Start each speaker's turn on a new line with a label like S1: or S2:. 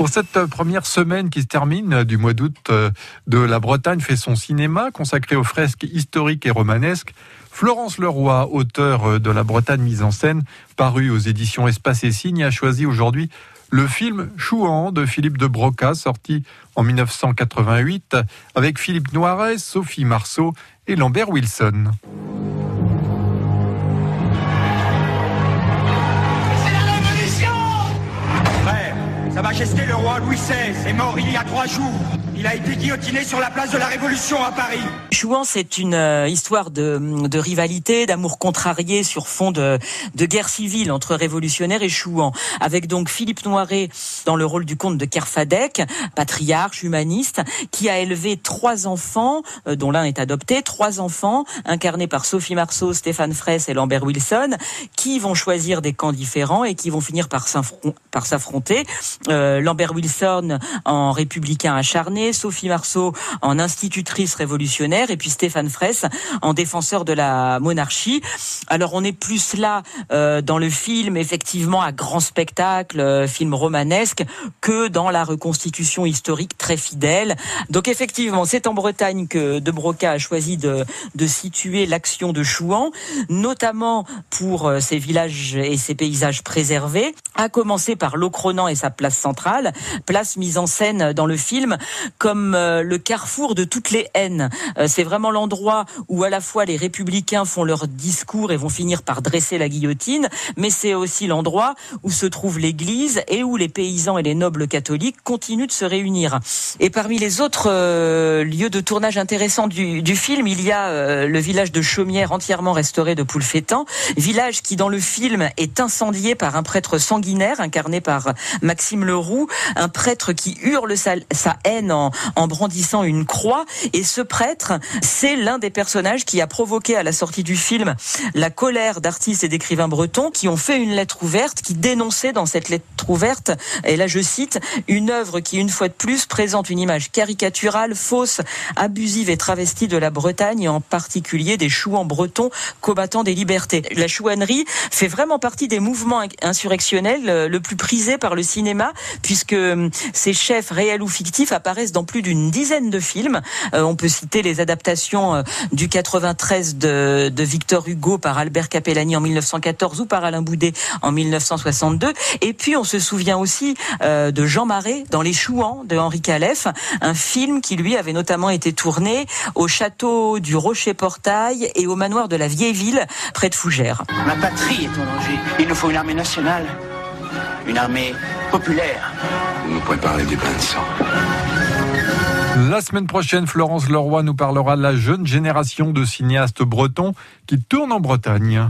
S1: Pour cette première semaine qui se termine du mois d'août de la Bretagne fait son cinéma consacré aux fresques historiques et romanesques. Florence Leroy, auteur de La Bretagne mise en scène, paru aux éditions Espace et Signes, a choisi aujourd'hui le film Chouan de Philippe de Broca, sorti en 1988, avec Philippe Noiret, Sophie Marceau et Lambert Wilson.
S2: Louis XVI est mort il y a trois jours. Il a été guillotiné sur la place de la Révolution à Paris.
S3: Chouan, c'est une euh, histoire de, de rivalité, d'amour contrarié sur fond de, de, guerre civile entre révolutionnaires et Chouan, avec donc Philippe Noiret dans le rôle du comte de Kerfadec, patriarche, humaniste, qui a élevé trois enfants, euh, dont l'un est adopté, trois enfants incarnés par Sophie Marceau, Stéphane Fraisse et Lambert Wilson, qui vont choisir des camps différents et qui vont finir par s'affronter. Euh, Lambert Wilson en républicain acharné, Sophie Marceau en institutrice révolutionnaire et puis Stéphane Fraisse en défenseur de la monarchie. Alors on est plus là euh, dans le film effectivement à grand spectacle, euh, film romanesque, que dans la reconstitution historique très fidèle. Donc effectivement, c'est en Bretagne que De Broca a choisi de, de situer l'action de Chouan, notamment pour euh, ses villages et ses paysages préservés, à commencer par Locronan et sa place centrale, place mise en scène dans le film comme euh, le carrefour de toutes les haines. Euh, c'est vraiment l'endroit où à la fois les républicains font leur discours et vont finir par dresser la guillotine, mais c'est aussi l'endroit où se trouve l'église et où les paysans et les nobles catholiques continuent de se réunir. Et parmi les autres euh, lieux de tournage intéressants du, du film, il y a le village de Chaumière entièrement restauré de Poulfétan, village qui dans le film est incendié par un prêtre sanguinaire incarné par Maxime Leroux, un prêtre qui hurle sa haine en, en, brandissant une croix. Et ce prêtre, c'est l'un des personnages qui a provoqué à la sortie du film la colère d'artistes et d'écrivains bretons qui ont fait une lettre ouverte, qui dénonçait dans cette lettre ouverte, et là je cite, une œuvre qui une fois de plus présente une image caricaturale, fausse, abusive et travestie de la Bretagne et en particulier des chouans bretons combattants des libertés. La chouannerie fait vraiment partie des mouvements insurrectionnels euh, le plus prisés par le cinéma puisque euh, ces chefs réels ou fictifs apparaissent dans plus d'une dizaine de films. Euh, on peut citer les adaptations euh, du 93 de, de, Victor Hugo par Albert Capellani en 1914 ou par Alain Boudet en 1962. Et puis on se souvient aussi euh, de Jean Marais dans Les Chouans de Henri Calef, un film qui lui avait notamment été tourné au château du Rocher-Portail et au manoir de la Vieille Ville près de Fougères.
S4: Ma patrie est en danger. Il nous faut une armée nationale, une armée populaire.
S5: Vous nous préparez du bain de sang.
S1: La semaine prochaine, Florence Leroy nous parlera de la jeune génération de cinéastes bretons qui tournent en Bretagne.